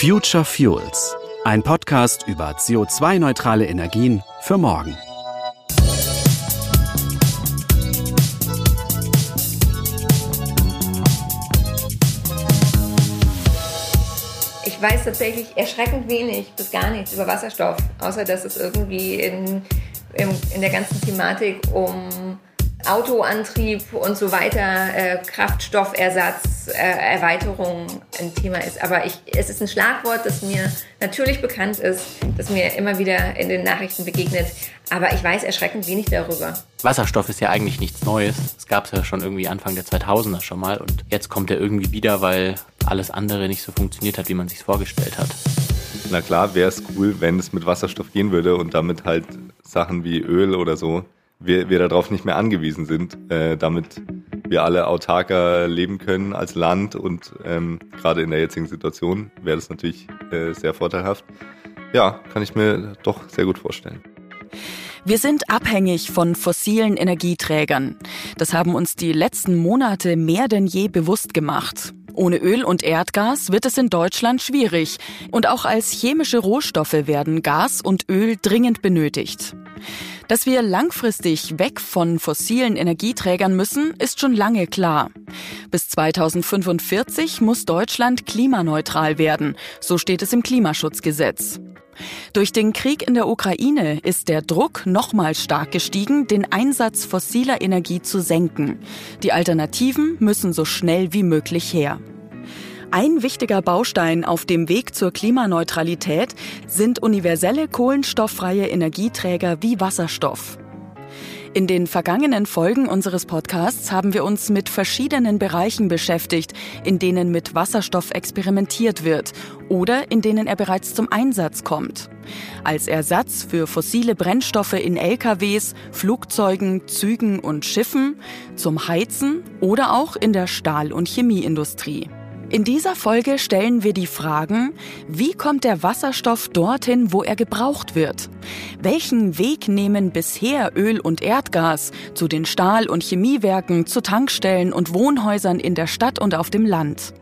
Future Fuels, ein Podcast über CO2-neutrale Energien für morgen. Ich weiß tatsächlich erschreckend wenig bis gar nichts über Wasserstoff, außer dass es irgendwie in, in, in der ganzen Thematik um Autoantrieb und so weiter, äh, Kraftstoffersatz, äh, Erweiterung ein Thema ist. Aber ich, es ist ein Schlagwort, das mir natürlich bekannt ist, das mir immer wieder in den Nachrichten begegnet. Aber ich weiß erschreckend wenig darüber. Wasserstoff ist ja eigentlich nichts Neues. Es gab es ja schon irgendwie Anfang der 2000er schon mal. Und jetzt kommt er irgendwie wieder, weil alles andere nicht so funktioniert hat, wie man sich vorgestellt hat. Na klar, wäre es cool, wenn es mit Wasserstoff gehen würde und damit halt Sachen wie Öl oder so wir, wir darauf nicht mehr angewiesen sind, äh, damit wir alle autarker leben können als Land und ähm, gerade in der jetzigen Situation wäre das natürlich äh, sehr vorteilhaft. Ja, kann ich mir doch sehr gut vorstellen. Wir sind abhängig von fossilen Energieträgern. Das haben uns die letzten Monate mehr denn je bewusst gemacht. Ohne Öl und Erdgas wird es in Deutschland schwierig. Und auch als chemische Rohstoffe werden Gas und Öl dringend benötigt. Dass wir langfristig weg von fossilen Energieträgern müssen, ist schon lange klar. Bis 2045 muss Deutschland klimaneutral werden, so steht es im Klimaschutzgesetz. Durch den Krieg in der Ukraine ist der Druck nochmal stark gestiegen, den Einsatz fossiler Energie zu senken. Die Alternativen müssen so schnell wie möglich her. Ein wichtiger Baustein auf dem Weg zur Klimaneutralität sind universelle kohlenstofffreie Energieträger wie Wasserstoff. In den vergangenen Folgen unseres Podcasts haben wir uns mit verschiedenen Bereichen beschäftigt, in denen mit Wasserstoff experimentiert wird oder in denen er bereits zum Einsatz kommt. Als Ersatz für fossile Brennstoffe in LKWs, Flugzeugen, Zügen und Schiffen, zum Heizen oder auch in der Stahl- und Chemieindustrie. In dieser Folge stellen wir die Fragen, wie kommt der Wasserstoff dorthin, wo er gebraucht wird? Welchen Weg nehmen bisher Öl und Erdgas zu den Stahl- und Chemiewerken, zu Tankstellen und Wohnhäusern in der Stadt und auf dem Land?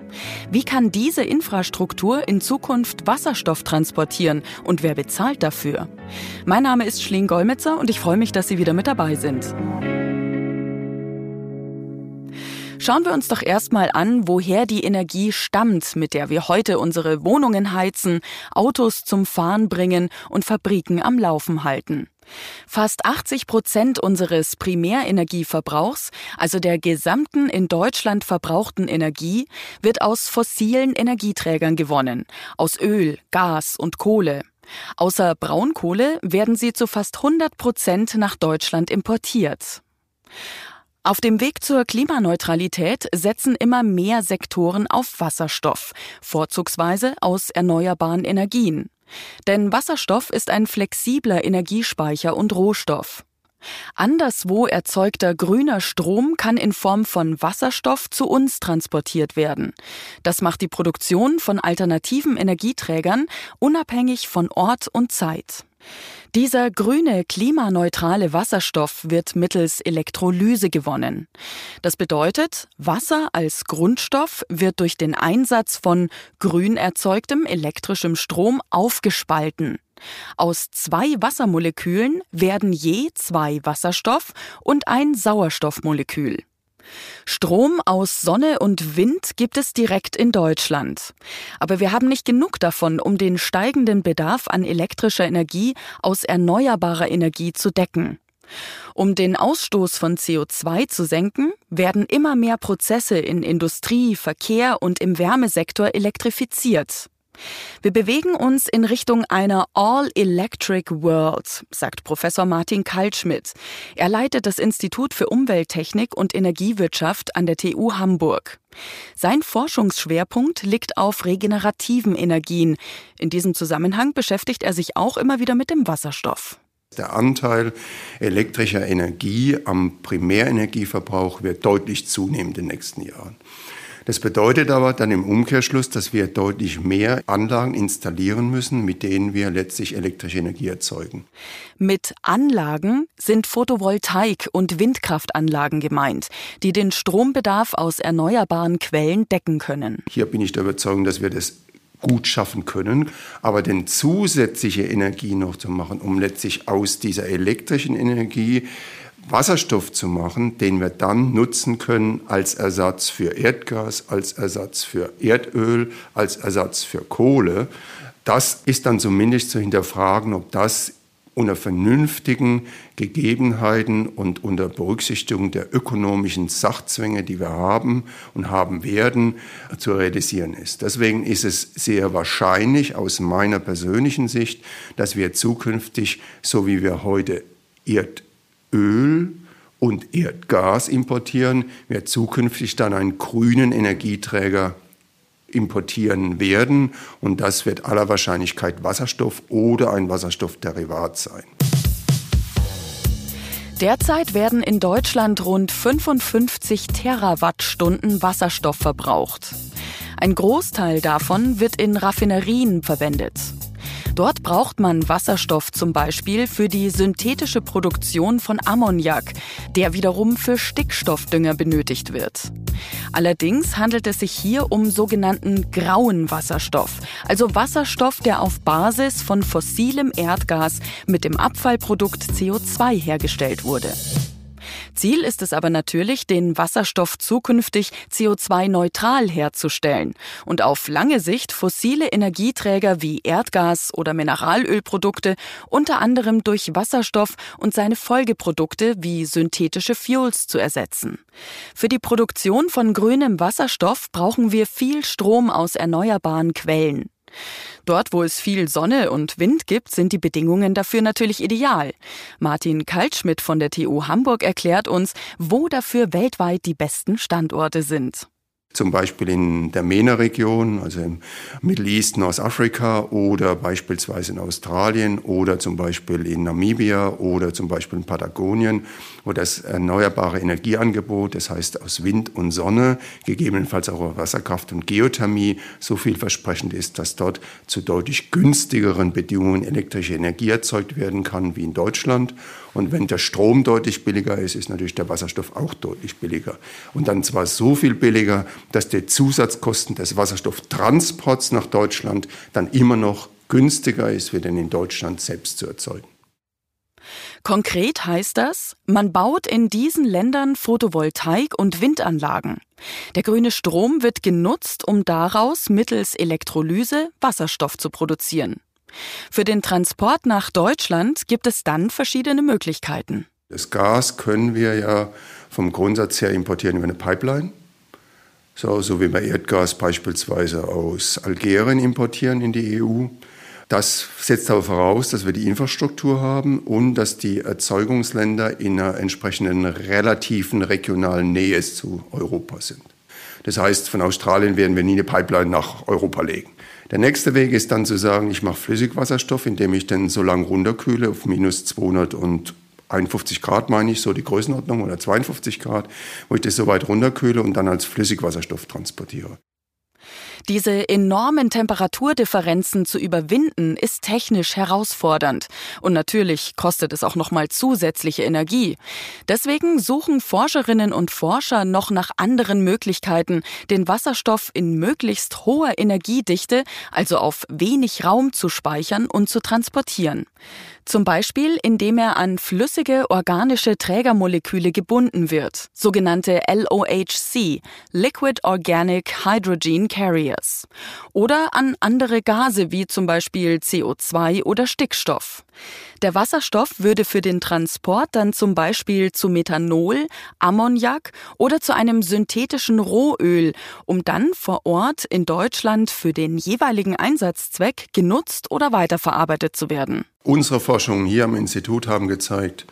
Wie kann diese Infrastruktur in Zukunft Wasserstoff transportieren und wer bezahlt dafür? Mein Name ist Schleen Golmitzer und ich freue mich, dass Sie wieder mit dabei sind. Schauen wir uns doch erstmal an, woher die Energie stammt, mit der wir heute unsere Wohnungen heizen, Autos zum Fahren bringen und Fabriken am Laufen halten. Fast 80 Prozent unseres Primärenergieverbrauchs, also der gesamten in Deutschland verbrauchten Energie, wird aus fossilen Energieträgern gewonnen, aus Öl, Gas und Kohle. Außer Braunkohle werden sie zu fast 100 Prozent nach Deutschland importiert. Auf dem Weg zur Klimaneutralität setzen immer mehr Sektoren auf Wasserstoff, vorzugsweise aus erneuerbaren Energien. Denn Wasserstoff ist ein flexibler Energiespeicher und Rohstoff. Anderswo erzeugter grüner Strom kann in Form von Wasserstoff zu uns transportiert werden. Das macht die Produktion von alternativen Energieträgern unabhängig von Ort und Zeit. Dieser grüne, klimaneutrale Wasserstoff wird mittels Elektrolyse gewonnen. Das bedeutet, Wasser als Grundstoff wird durch den Einsatz von grün erzeugtem elektrischem Strom aufgespalten. Aus zwei Wassermolekülen werden je zwei Wasserstoff und ein Sauerstoffmolekül. Strom aus Sonne und Wind gibt es direkt in Deutschland. Aber wir haben nicht genug davon, um den steigenden Bedarf an elektrischer Energie aus erneuerbarer Energie zu decken. Um den Ausstoß von CO2 zu senken, werden immer mehr Prozesse in Industrie, Verkehr und im Wärmesektor elektrifiziert. Wir bewegen uns in Richtung einer All-Electric World, sagt Professor Martin Kaltschmidt. Er leitet das Institut für Umwelttechnik und Energiewirtschaft an der TU Hamburg. Sein Forschungsschwerpunkt liegt auf regenerativen Energien. In diesem Zusammenhang beschäftigt er sich auch immer wieder mit dem Wasserstoff. Der Anteil elektrischer Energie am Primärenergieverbrauch wird deutlich zunehmen in den nächsten Jahren. Das bedeutet aber dann im Umkehrschluss, dass wir deutlich mehr Anlagen installieren müssen, mit denen wir letztlich elektrische Energie erzeugen. Mit Anlagen sind Photovoltaik- und Windkraftanlagen gemeint, die den Strombedarf aus erneuerbaren Quellen decken können. Hier bin ich der Überzeugung, dass wir das gut schaffen können. Aber den zusätzliche Energie noch zu machen, um letztlich aus dieser elektrischen Energie Wasserstoff zu machen, den wir dann nutzen können als Ersatz für Erdgas, als Ersatz für Erdöl, als Ersatz für Kohle. Das ist dann zumindest zu hinterfragen, ob das unter vernünftigen Gegebenheiten und unter Berücksichtigung der ökonomischen Sachzwänge, die wir haben und haben werden, zu realisieren ist. Deswegen ist es sehr wahrscheinlich aus meiner persönlichen Sicht, dass wir zukünftig, so wie wir heute Erdöl und Erdgas importieren, wir zukünftig dann einen grünen Energieträger importieren werden. Und das wird aller Wahrscheinlichkeit Wasserstoff oder ein Wasserstoffderivat sein. Derzeit werden in Deutschland rund 55 Terawattstunden Wasserstoff verbraucht. Ein Großteil davon wird in Raffinerien verwendet. Dort braucht man Wasserstoff zum Beispiel für die synthetische Produktion von Ammoniak, der wiederum für Stickstoffdünger benötigt wird. Allerdings handelt es sich hier um sogenannten grauen Wasserstoff, also Wasserstoff, der auf Basis von fossilem Erdgas mit dem Abfallprodukt CO2 hergestellt wurde. Ziel ist es aber natürlich, den Wasserstoff zukünftig CO2-neutral herzustellen und auf lange Sicht fossile Energieträger wie Erdgas oder Mineralölprodukte unter anderem durch Wasserstoff und seine Folgeprodukte wie synthetische Fuels zu ersetzen. Für die Produktion von grünem Wasserstoff brauchen wir viel Strom aus erneuerbaren Quellen. Dort, wo es viel Sonne und Wind gibt, sind die Bedingungen dafür natürlich ideal. Martin Kaltschmidt von der TU Hamburg erklärt uns, wo dafür weltweit die besten Standorte sind zum Beispiel in der MENA-Region, also im Middle East, Nordafrika oder beispielsweise in Australien oder zum Beispiel in Namibia oder zum Beispiel in Patagonien, wo das erneuerbare Energieangebot, das heißt aus Wind und Sonne, gegebenenfalls auch Wasserkraft und Geothermie, so vielversprechend ist, dass dort zu deutlich günstigeren Bedingungen elektrische Energie erzeugt werden kann wie in Deutschland. Und wenn der Strom deutlich billiger ist, ist natürlich der Wasserstoff auch deutlich billiger. Und dann zwar so viel billiger, dass die Zusatzkosten des Wasserstofftransports nach Deutschland dann immer noch günstiger ist, wie den in Deutschland selbst zu erzeugen. Konkret heißt das, man baut in diesen Ländern Photovoltaik- und Windanlagen. Der grüne Strom wird genutzt, um daraus mittels Elektrolyse Wasserstoff zu produzieren. Für den Transport nach Deutschland gibt es dann verschiedene Möglichkeiten. Das Gas können wir ja vom Grundsatz her importieren über eine Pipeline. So, so wie wir Erdgas beispielsweise aus Algerien importieren in die EU. Das setzt aber voraus, dass wir die Infrastruktur haben und dass die Erzeugungsländer in einer entsprechenden relativen regionalen Nähe zu Europa sind. Das heißt, von Australien werden wir nie eine Pipeline nach Europa legen. Der nächste Weg ist dann zu sagen, ich mache Flüssigwasserstoff, indem ich den so lange runterkühle auf minus 251 Grad, meine ich, so die Größenordnung, oder 52 Grad, wo ich das so weit runterkühle und dann als Flüssigwasserstoff transportiere. Diese enormen Temperaturdifferenzen zu überwinden, ist technisch herausfordernd. Und natürlich kostet es auch nochmal zusätzliche Energie. Deswegen suchen Forscherinnen und Forscher noch nach anderen Möglichkeiten, den Wasserstoff in möglichst hoher Energiedichte, also auf wenig Raum zu speichern und zu transportieren. Zum Beispiel, indem er an flüssige organische Trägermoleküle gebunden wird, sogenannte LOHC, Liquid Organic Hydrogen Carriers, oder an andere Gase wie zum Beispiel CO2 oder Stickstoff. Der Wasserstoff würde für den Transport dann zum Beispiel zu Methanol, Ammoniak oder zu einem synthetischen Rohöl, um dann vor Ort in Deutschland für den jeweiligen Einsatzzweck genutzt oder weiterverarbeitet zu werden. Unsere Forschungen hier am Institut haben gezeigt,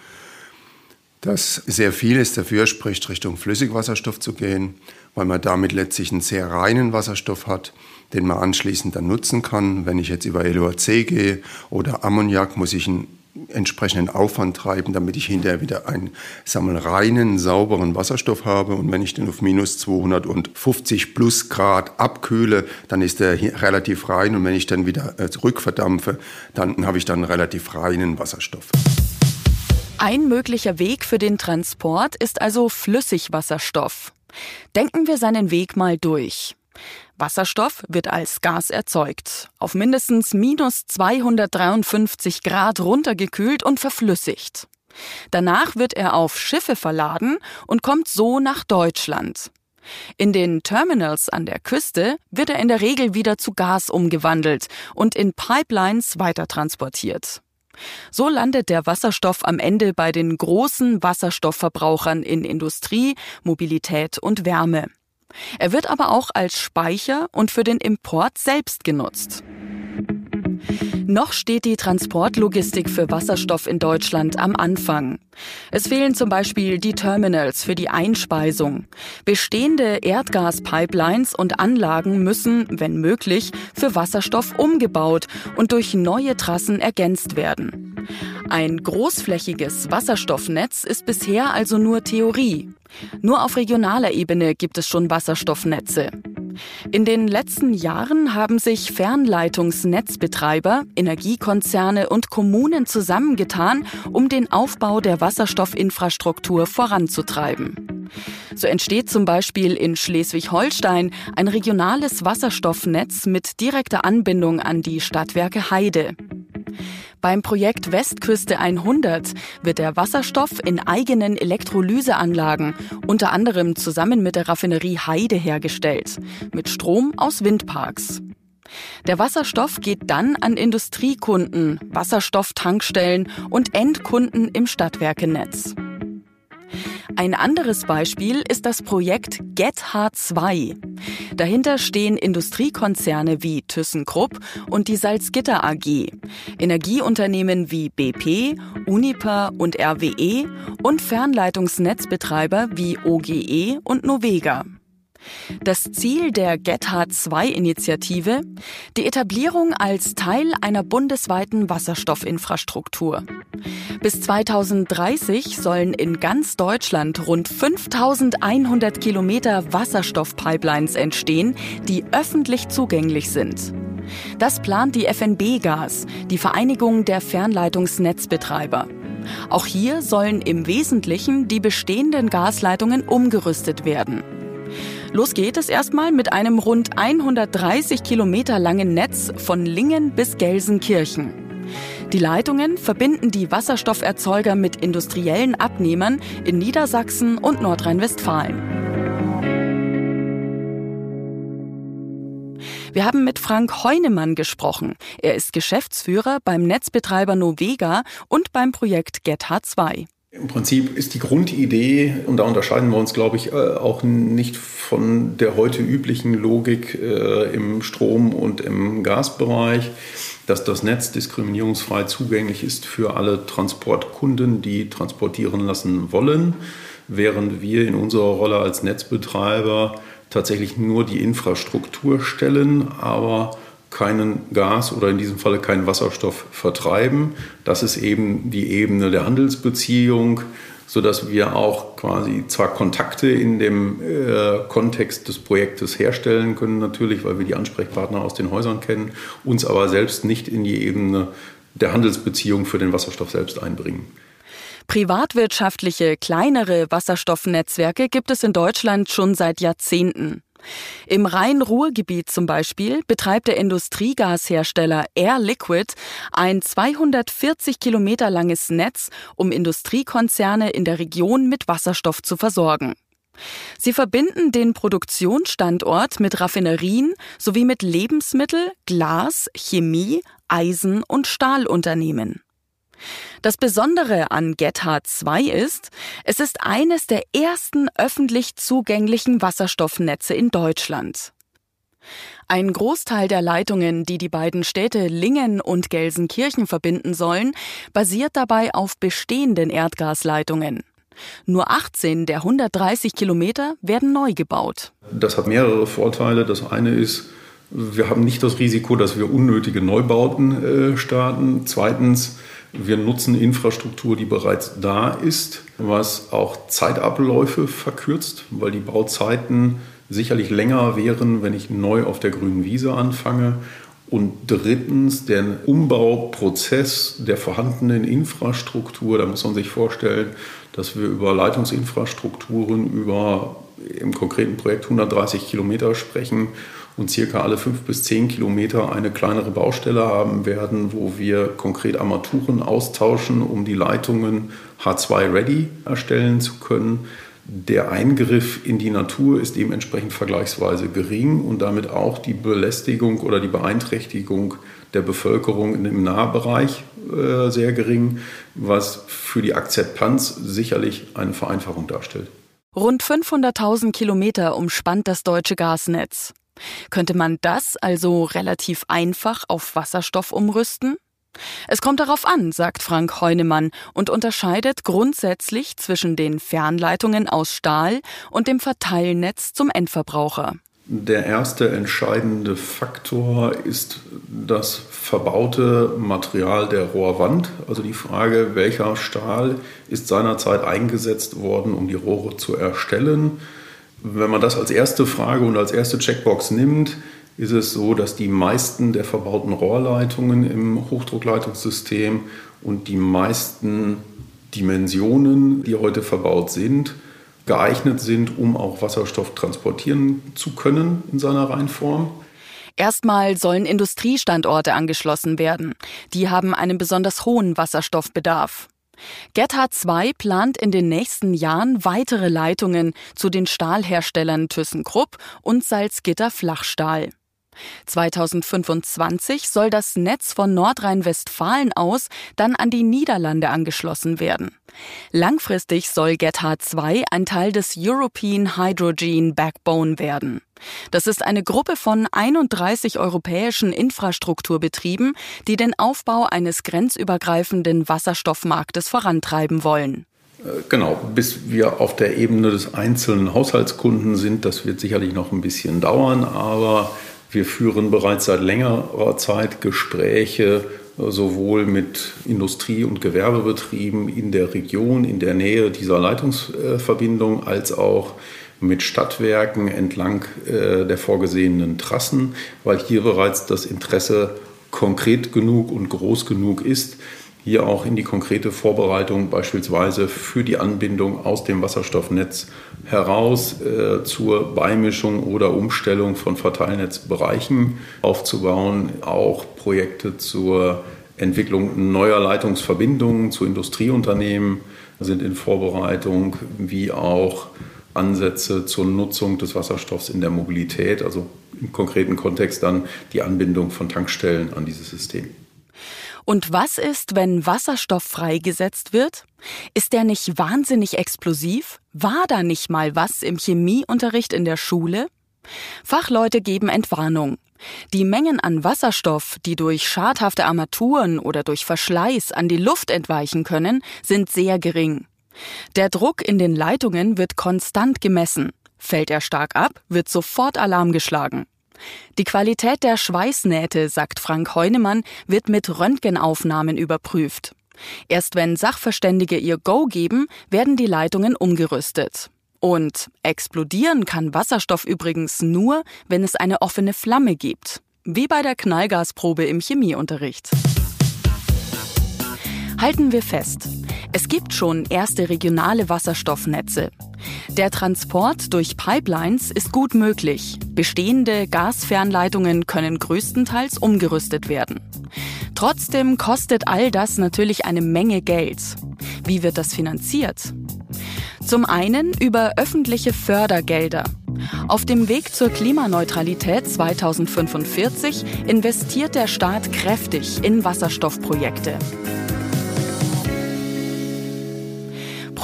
dass sehr vieles dafür spricht, Richtung Flüssigwasserstoff zu gehen, weil man damit letztlich einen sehr reinen Wasserstoff hat, den man anschließend dann nutzen kann. Wenn ich jetzt über LOHC gehe oder Ammoniak, muss ich einen entsprechenden Aufwand treiben, damit ich hinterher wieder einen wir, reinen, sauberen Wasserstoff habe. Und wenn ich den auf minus 250 plus Grad abkühle, dann ist der relativ rein. Und wenn ich dann wieder äh, zurückverdampfe, dann habe ich dann einen relativ reinen Wasserstoff. Ein möglicher Weg für den Transport ist also Flüssigwasserstoff. Denken wir seinen Weg mal durch. Wasserstoff wird als Gas erzeugt, auf mindestens minus 253 Grad runtergekühlt und verflüssigt. Danach wird er auf Schiffe verladen und kommt so nach Deutschland. In den Terminals an der Küste wird er in der Regel wieder zu Gas umgewandelt und in Pipelines weitertransportiert. So landet der Wasserstoff am Ende bei den großen Wasserstoffverbrauchern in Industrie, Mobilität und Wärme. Er wird aber auch als Speicher und für den Import selbst genutzt. Noch steht die Transportlogistik für Wasserstoff in Deutschland am Anfang. Es fehlen zum Beispiel die Terminals für die Einspeisung. Bestehende Erdgaspipelines und Anlagen müssen, wenn möglich, für Wasserstoff umgebaut und durch neue Trassen ergänzt werden. Ein großflächiges Wasserstoffnetz ist bisher also nur Theorie. Nur auf regionaler Ebene gibt es schon Wasserstoffnetze. In den letzten Jahren haben sich Fernleitungsnetzbetreiber, Energiekonzerne und Kommunen zusammengetan, um den Aufbau der Wasserstoffinfrastruktur voranzutreiben. So entsteht zum Beispiel in Schleswig-Holstein ein regionales Wasserstoffnetz mit direkter Anbindung an die Stadtwerke Heide. Beim Projekt Westküste 100 wird der Wasserstoff in eigenen Elektrolyseanlagen, unter anderem zusammen mit der Raffinerie Heide hergestellt, mit Strom aus Windparks. Der Wasserstoff geht dann an Industriekunden, Wasserstofftankstellen und Endkunden im Stadtwerkenetz. Ein anderes Beispiel ist das Projekt GetH2. Dahinter stehen Industriekonzerne wie ThyssenKrupp und die Salzgitter AG, Energieunternehmen wie BP, Uniper und RWE und Fernleitungsnetzbetreiber wie OGE und Novega. Das Ziel der GetH2-Initiative? Die Etablierung als Teil einer bundesweiten Wasserstoffinfrastruktur. Bis 2030 sollen in ganz Deutschland rund 5100 Kilometer Wasserstoffpipelines entstehen, die öffentlich zugänglich sind. Das plant die FNB Gas, die Vereinigung der Fernleitungsnetzbetreiber. Auch hier sollen im Wesentlichen die bestehenden Gasleitungen umgerüstet werden. Los geht es erstmal mit einem rund 130 Kilometer langen Netz von Lingen bis Gelsenkirchen. Die Leitungen verbinden die Wasserstofferzeuger mit industriellen Abnehmern in Niedersachsen und Nordrhein-Westfalen. Wir haben mit Frank Heunemann gesprochen. Er ist Geschäftsführer beim Netzbetreiber Novega und beim Projekt GetH2. Im Prinzip ist die Grundidee, und da unterscheiden wir uns, glaube ich, äh, auch nicht von der heute üblichen Logik äh, im Strom- und im Gasbereich, dass das Netz diskriminierungsfrei zugänglich ist für alle Transportkunden, die transportieren lassen wollen, während wir in unserer Rolle als Netzbetreiber tatsächlich nur die Infrastruktur stellen, aber keinen Gas oder in diesem Falle keinen Wasserstoff vertreiben. Das ist eben die Ebene der Handelsbeziehung, sodass wir auch quasi zwar Kontakte in dem äh, Kontext des Projektes herstellen können, natürlich, weil wir die Ansprechpartner aus den Häusern kennen, uns aber selbst nicht in die Ebene der Handelsbeziehung für den Wasserstoff selbst einbringen. Privatwirtschaftliche, kleinere Wasserstoffnetzwerke gibt es in Deutschland schon seit Jahrzehnten. Im Rhein-Ruhr-Gebiet zum Beispiel betreibt der Industriegashersteller Air Liquid ein 240 Kilometer langes Netz, um Industriekonzerne in der Region mit Wasserstoff zu versorgen. Sie verbinden den Produktionsstandort mit Raffinerien sowie mit Lebensmittel, Glas, Chemie, Eisen und Stahlunternehmen. Das Besondere an GetH2 ist, es ist eines der ersten öffentlich zugänglichen Wasserstoffnetze in Deutschland. Ein Großteil der Leitungen, die die beiden Städte Lingen und Gelsenkirchen verbinden sollen, basiert dabei auf bestehenden Erdgasleitungen. Nur 18 der 130 Kilometer werden neu gebaut. Das hat mehrere Vorteile. Das eine ist, wir haben nicht das Risiko, dass wir unnötige Neubauten äh, starten. Zweitens, wir nutzen Infrastruktur, die bereits da ist, was auch Zeitabläufe verkürzt, weil die Bauzeiten sicherlich länger wären, wenn ich neu auf der grünen Wiese anfange. Und drittens, der Umbauprozess der vorhandenen Infrastruktur, da muss man sich vorstellen, dass wir über Leitungsinfrastrukturen über im konkreten Projekt 130 Kilometer sprechen und circa alle fünf bis zehn Kilometer eine kleinere Baustelle haben werden, wo wir konkret Armaturen austauschen, um die Leitungen H2-ready erstellen zu können. Der Eingriff in die Natur ist dementsprechend vergleichsweise gering und damit auch die Belästigung oder die Beeinträchtigung der Bevölkerung im Nahbereich äh, sehr gering, was für die Akzeptanz sicherlich eine Vereinfachung darstellt. Rund 500.000 Kilometer umspannt das deutsche Gasnetz. Könnte man das also relativ einfach auf Wasserstoff umrüsten? Es kommt darauf an, sagt Frank Heunemann und unterscheidet grundsätzlich zwischen den Fernleitungen aus Stahl und dem Verteilnetz zum Endverbraucher. Der erste entscheidende Faktor ist das verbaute Material der Rohrwand, also die Frage, welcher Stahl ist seinerzeit eingesetzt worden, um die Rohre zu erstellen. Wenn man das als erste Frage und als erste Checkbox nimmt, ist es so, dass die meisten der verbauten Rohrleitungen im Hochdruckleitungssystem und die meisten Dimensionen, die heute verbaut sind, geeignet sind, um auch Wasserstoff transportieren zu können in seiner Reinform. Erstmal sollen Industriestandorte angeschlossen werden. Die haben einen besonders hohen Wasserstoffbedarf. Gethard 2 plant in den nächsten Jahren weitere Leitungen zu den Stahlherstellern ThyssenKrupp und Salzgitter Flachstahl. 2025 soll das Netz von Nordrhein-Westfalen aus dann an die Niederlande angeschlossen werden. Langfristig soll GetHard 2 ein Teil des European Hydrogen Backbone werden. Das ist eine Gruppe von 31 europäischen Infrastrukturbetrieben, die den Aufbau eines grenzübergreifenden Wasserstoffmarktes vorantreiben wollen. Äh, genau, bis wir auf der Ebene des einzelnen Haushaltskunden sind, das wird sicherlich noch ein bisschen dauern, aber wir führen bereits seit längerer Zeit Gespräche sowohl mit Industrie- und Gewerbebetrieben in der Region, in der Nähe dieser Leitungsverbindung, als auch mit Stadtwerken entlang äh, der vorgesehenen Trassen, weil hier bereits das Interesse konkret genug und groß genug ist, hier auch in die konkrete Vorbereitung beispielsweise für die Anbindung aus dem Wasserstoffnetz heraus äh, zur Beimischung oder Umstellung von Verteilnetzbereichen aufzubauen, auch Projekte zur Entwicklung neuer Leitungsverbindungen zu Industrieunternehmen sind in Vorbereitung, wie auch Ansätze zur Nutzung des Wasserstoffs in der Mobilität, also im konkreten Kontext dann die Anbindung von Tankstellen an dieses System. Und was ist, wenn Wasserstoff freigesetzt wird? Ist der nicht wahnsinnig explosiv? War da nicht mal was im Chemieunterricht in der Schule? Fachleute geben Entwarnung. Die Mengen an Wasserstoff, die durch schadhafte Armaturen oder durch Verschleiß an die Luft entweichen können, sind sehr gering. Der Druck in den Leitungen wird konstant gemessen. Fällt er stark ab, wird sofort Alarm geschlagen. Die Qualität der Schweißnähte, sagt Frank Heunemann, wird mit Röntgenaufnahmen überprüft. Erst wenn Sachverständige ihr Go geben, werden die Leitungen umgerüstet. Und explodieren kann Wasserstoff übrigens nur, wenn es eine offene Flamme gibt. Wie bei der Knallgasprobe im Chemieunterricht. Halten wir fest. Es gibt schon erste regionale Wasserstoffnetze. Der Transport durch Pipelines ist gut möglich. Bestehende Gasfernleitungen können größtenteils umgerüstet werden. Trotzdem kostet all das natürlich eine Menge Geld. Wie wird das finanziert? Zum einen über öffentliche Fördergelder. Auf dem Weg zur Klimaneutralität 2045 investiert der Staat kräftig in Wasserstoffprojekte.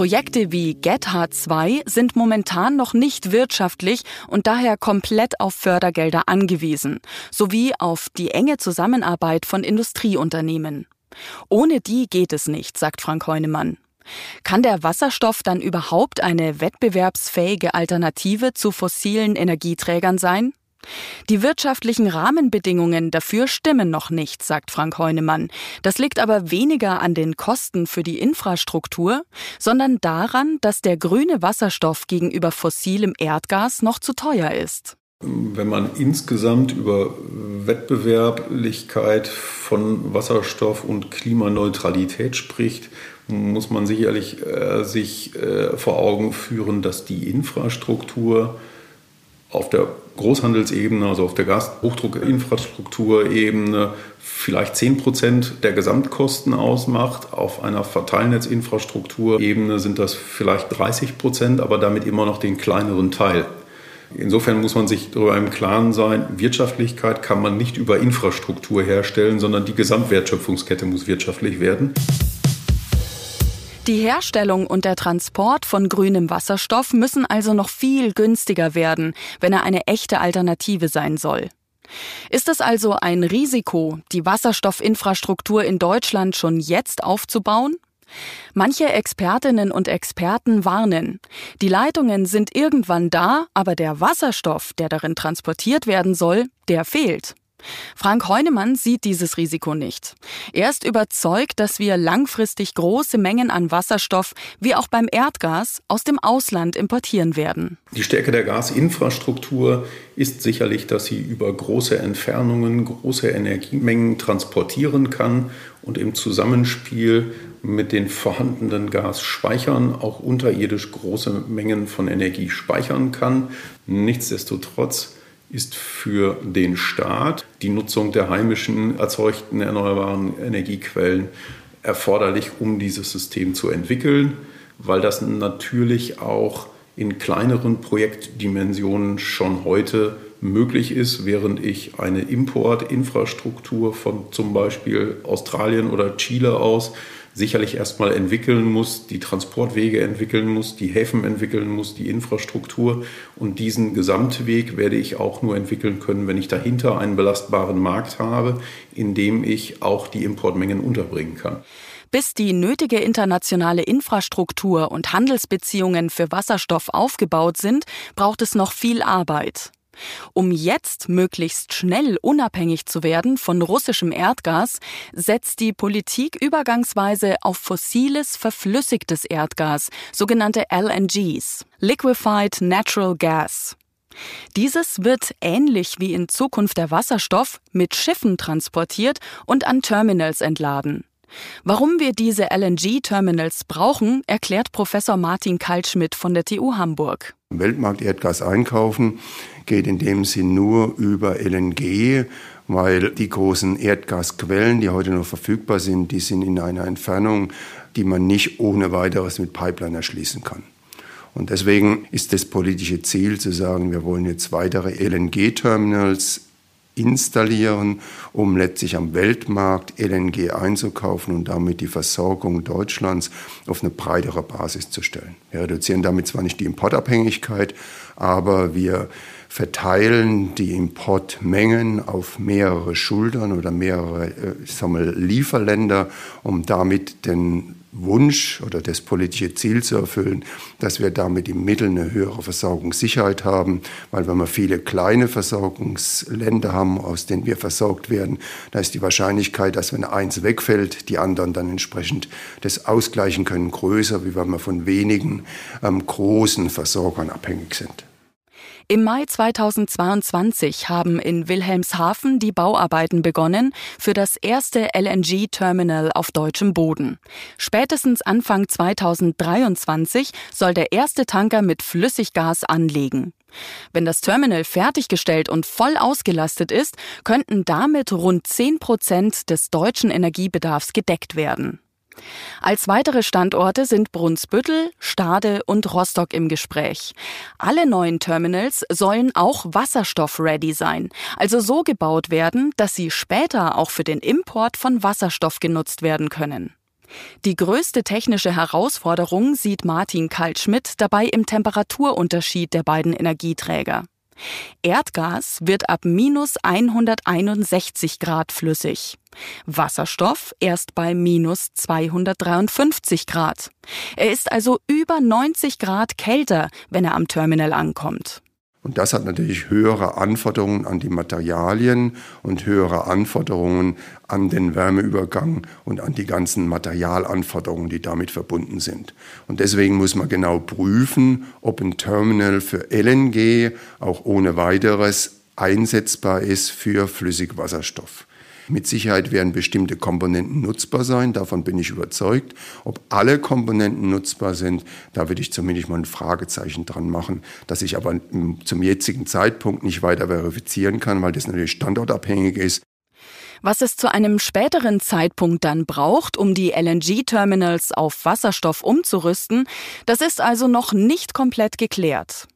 Projekte wie GetHard 2 sind momentan noch nicht wirtschaftlich und daher komplett auf Fördergelder angewiesen, sowie auf die enge Zusammenarbeit von Industrieunternehmen. Ohne die geht es nicht, sagt Frank Heunemann. Kann der Wasserstoff dann überhaupt eine wettbewerbsfähige Alternative zu fossilen Energieträgern sein? Die wirtschaftlichen Rahmenbedingungen dafür stimmen noch nicht, sagt Frank Heunemann. Das liegt aber weniger an den Kosten für die Infrastruktur, sondern daran, dass der grüne Wasserstoff gegenüber fossilem Erdgas noch zu teuer ist. Wenn man insgesamt über Wettbewerblichkeit von Wasserstoff und Klimaneutralität spricht, muss man sicherlich äh, sich äh, vor Augen führen, dass die Infrastruktur auf der Großhandelsebene, also auf der Gashochdruckinfrastrukturebene vielleicht 10 Prozent der Gesamtkosten ausmacht. Auf einer Verteilnetzinfrastrukturebene sind das vielleicht 30 Prozent, aber damit immer noch den kleineren Teil. Insofern muss man sich darüber im Klaren sein, Wirtschaftlichkeit kann man nicht über Infrastruktur herstellen, sondern die Gesamtwertschöpfungskette muss wirtschaftlich werden. Die Herstellung und der Transport von grünem Wasserstoff müssen also noch viel günstiger werden, wenn er eine echte Alternative sein soll. Ist es also ein Risiko, die Wasserstoffinfrastruktur in Deutschland schon jetzt aufzubauen? Manche Expertinnen und Experten warnen. Die Leitungen sind irgendwann da, aber der Wasserstoff, der darin transportiert werden soll, der fehlt. Frank Heunemann sieht dieses Risiko nicht. Er ist überzeugt, dass wir langfristig große Mengen an Wasserstoff, wie auch beim Erdgas, aus dem Ausland importieren werden. Die Stärke der Gasinfrastruktur ist sicherlich, dass sie über große Entfernungen große Energiemengen transportieren kann und im Zusammenspiel mit den vorhandenen Gasspeichern auch unterirdisch große Mengen von Energie speichern kann. Nichtsdestotrotz ist für den Staat die Nutzung der heimischen erzeugten erneuerbaren Energiequellen erforderlich, um dieses System zu entwickeln, weil das natürlich auch in kleineren Projektdimensionen schon heute möglich ist, während ich eine Importinfrastruktur von zum Beispiel Australien oder Chile aus sicherlich erstmal entwickeln muss, die Transportwege entwickeln muss, die Häfen entwickeln muss, die Infrastruktur. Und diesen Gesamtweg werde ich auch nur entwickeln können, wenn ich dahinter einen belastbaren Markt habe, in dem ich auch die Importmengen unterbringen kann. Bis die nötige internationale Infrastruktur und Handelsbeziehungen für Wasserstoff aufgebaut sind, braucht es noch viel Arbeit. Um jetzt möglichst schnell unabhängig zu werden von russischem Erdgas, setzt die Politik übergangsweise auf fossiles, verflüssigtes Erdgas, sogenannte LNGs, Liquefied Natural Gas. Dieses wird ähnlich wie in Zukunft der Wasserstoff mit Schiffen transportiert und an Terminals entladen. Warum wir diese LNG-Terminals brauchen, erklärt Professor Martin Kaltschmidt von der TU Hamburg. Weltmarkt Erdgas einkaufen geht in dem Sinn nur über LNG, weil die großen Erdgasquellen, die heute noch verfügbar sind, die sind in einer Entfernung, die man nicht ohne weiteres mit Pipeline erschließen kann. Und deswegen ist das politische Ziel zu sagen, wir wollen jetzt weitere LNG-Terminals installieren, um letztlich am Weltmarkt LNG einzukaufen und damit die Versorgung Deutschlands auf eine breitere Basis zu stellen. Wir reduzieren damit zwar nicht die Importabhängigkeit, aber wir verteilen die Importmengen auf mehrere Schultern oder mehrere äh, ich sag mal, Lieferländer, um damit den Wunsch oder das politische Ziel zu erfüllen, dass wir damit im Mittel eine höhere Versorgungssicherheit haben, weil wenn wir viele kleine Versorgungsländer haben, aus denen wir versorgt werden, da ist die Wahrscheinlichkeit, dass wenn eins wegfällt, die anderen dann entsprechend das ausgleichen können, größer, wie wenn wir von wenigen ähm, großen Versorgern abhängig sind. Im Mai 2022 haben in Wilhelmshaven die Bauarbeiten begonnen für das erste LNG-Terminal auf deutschem Boden. Spätestens Anfang 2023 soll der erste Tanker mit Flüssiggas anlegen. Wenn das Terminal fertiggestellt und voll ausgelastet ist, könnten damit rund 10 Prozent des deutschen Energiebedarfs gedeckt werden. Als weitere Standorte sind Brunsbüttel, Stade und Rostock im Gespräch. Alle neuen Terminals sollen auch wasserstoff-ready sein, also so gebaut werden, dass sie später auch für den Import von Wasserstoff genutzt werden können. Die größte technische Herausforderung sieht Martin Kaltschmidt dabei im Temperaturunterschied der beiden Energieträger. Erdgas wird ab minus 161 Grad flüssig. Wasserstoff erst bei minus 253 Grad. Er ist also über 90 Grad kälter, wenn er am Terminal ankommt. Und das hat natürlich höhere Anforderungen an die Materialien und höhere Anforderungen an den Wärmeübergang und an die ganzen Materialanforderungen, die damit verbunden sind. Und deswegen muss man genau prüfen, ob ein Terminal für LNG auch ohne weiteres einsetzbar ist für Flüssigwasserstoff. Mit Sicherheit werden bestimmte Komponenten nutzbar sein, davon bin ich überzeugt. Ob alle Komponenten nutzbar sind, da würde ich zumindest mal ein Fragezeichen dran machen, das ich aber zum jetzigen Zeitpunkt nicht weiter verifizieren kann, weil das natürlich standortabhängig ist. Was es zu einem späteren Zeitpunkt dann braucht, um die LNG-Terminals auf Wasserstoff umzurüsten, das ist also noch nicht komplett geklärt.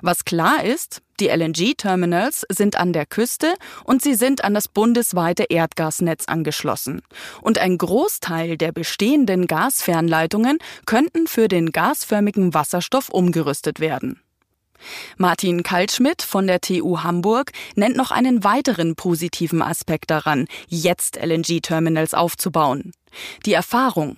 Was klar ist, die LNG-Terminals sind an der Küste und sie sind an das bundesweite Erdgasnetz angeschlossen. Und ein Großteil der bestehenden Gasfernleitungen könnten für den gasförmigen Wasserstoff umgerüstet werden. Martin Kaltschmidt von der TU Hamburg nennt noch einen weiteren positiven Aspekt daran, jetzt LNG-Terminals aufzubauen. Die Erfahrung.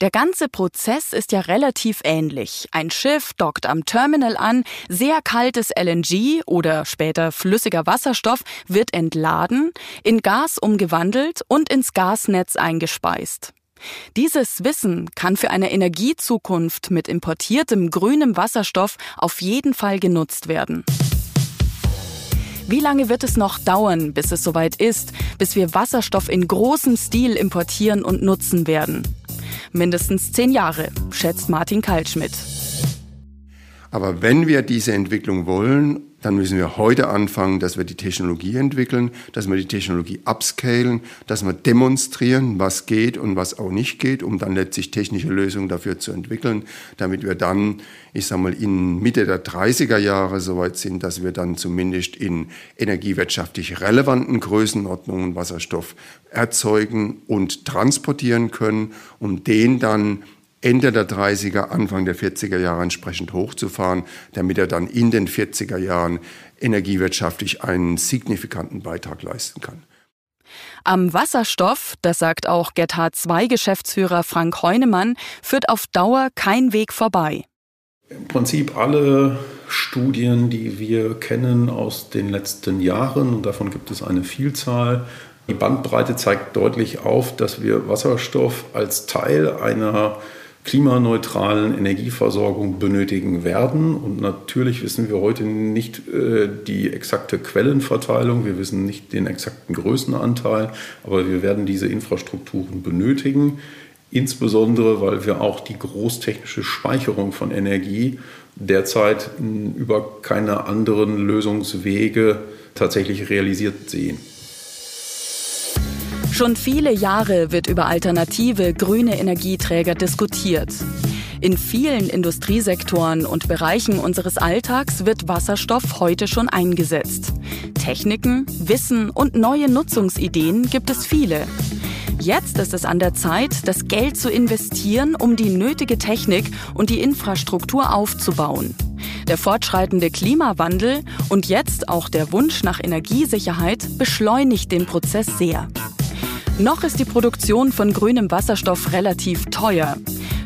Der ganze Prozess ist ja relativ ähnlich. Ein Schiff dockt am Terminal an, sehr kaltes LNG oder später flüssiger Wasserstoff wird entladen, in Gas umgewandelt und ins Gasnetz eingespeist. Dieses Wissen kann für eine Energiezukunft mit importiertem grünem Wasserstoff auf jeden Fall genutzt werden. Wie lange wird es noch dauern, bis es soweit ist, bis wir Wasserstoff in großem Stil importieren und nutzen werden? Mindestens zehn Jahre, schätzt Martin Kaltschmidt. Aber wenn wir diese Entwicklung wollen, dann müssen wir heute anfangen, dass wir die Technologie entwickeln, dass wir die Technologie upscalen, dass wir demonstrieren, was geht und was auch nicht geht, um dann letztlich technische Lösungen dafür zu entwickeln, damit wir dann, ich sage mal, in Mitte der 30er Jahre soweit sind, dass wir dann zumindest in energiewirtschaftlich relevanten Größenordnungen Wasserstoff erzeugen und transportieren können, um den dann Ende der 30er, Anfang der 40er Jahre entsprechend hochzufahren, damit er dann in den 40er Jahren energiewirtschaftlich einen signifikanten Beitrag leisten kann. Am Wasserstoff, das sagt auch Gethard 2 Geschäftsführer Frank Heunemann, führt auf Dauer kein Weg vorbei. Im Prinzip alle Studien, die wir kennen aus den letzten Jahren, und davon gibt es eine Vielzahl, die Bandbreite zeigt deutlich auf, dass wir Wasserstoff als Teil einer klimaneutralen Energieversorgung benötigen werden. Und natürlich wissen wir heute nicht äh, die exakte Quellenverteilung, wir wissen nicht den exakten Größenanteil, aber wir werden diese Infrastrukturen benötigen, insbesondere weil wir auch die großtechnische Speicherung von Energie derzeit über keine anderen Lösungswege tatsächlich realisiert sehen. Schon viele Jahre wird über alternative grüne Energieträger diskutiert. In vielen Industriesektoren und Bereichen unseres Alltags wird Wasserstoff heute schon eingesetzt. Techniken, Wissen und neue Nutzungsideen gibt es viele. Jetzt ist es an der Zeit, das Geld zu investieren, um die nötige Technik und die Infrastruktur aufzubauen. Der fortschreitende Klimawandel und jetzt auch der Wunsch nach Energiesicherheit beschleunigt den Prozess sehr. Noch ist die Produktion von grünem Wasserstoff relativ teuer.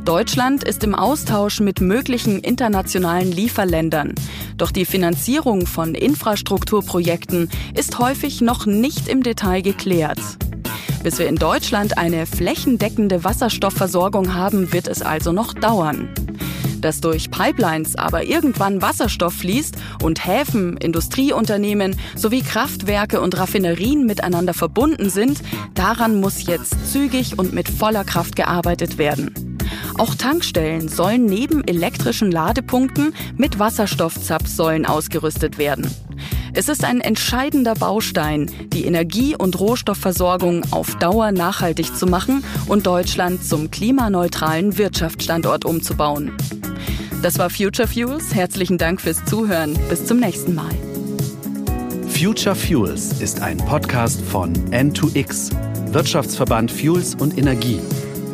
Deutschland ist im Austausch mit möglichen internationalen Lieferländern. Doch die Finanzierung von Infrastrukturprojekten ist häufig noch nicht im Detail geklärt. Bis wir in Deutschland eine flächendeckende Wasserstoffversorgung haben, wird es also noch dauern. Dass durch Pipelines aber irgendwann Wasserstoff fließt und Häfen, Industrieunternehmen sowie Kraftwerke und Raffinerien miteinander verbunden sind, daran muss jetzt zügig und mit voller Kraft gearbeitet werden. Auch Tankstellen sollen neben elektrischen Ladepunkten mit Wasserstoffzapfsäulen ausgerüstet werden. Es ist ein entscheidender Baustein, die Energie- und Rohstoffversorgung auf Dauer nachhaltig zu machen und Deutschland zum klimaneutralen Wirtschaftsstandort umzubauen. Das war Future Fuels. Herzlichen Dank fürs Zuhören. Bis zum nächsten Mal. Future Fuels ist ein Podcast von N2X, Wirtschaftsverband Fuels und Energie,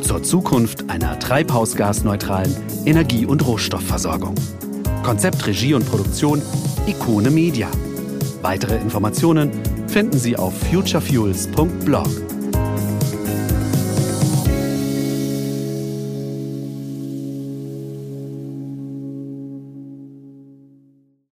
zur Zukunft einer treibhausgasneutralen Energie- und Rohstoffversorgung. Konzept, Regie und Produktion Ikone Media. Weitere Informationen finden Sie auf futurefuels.blog.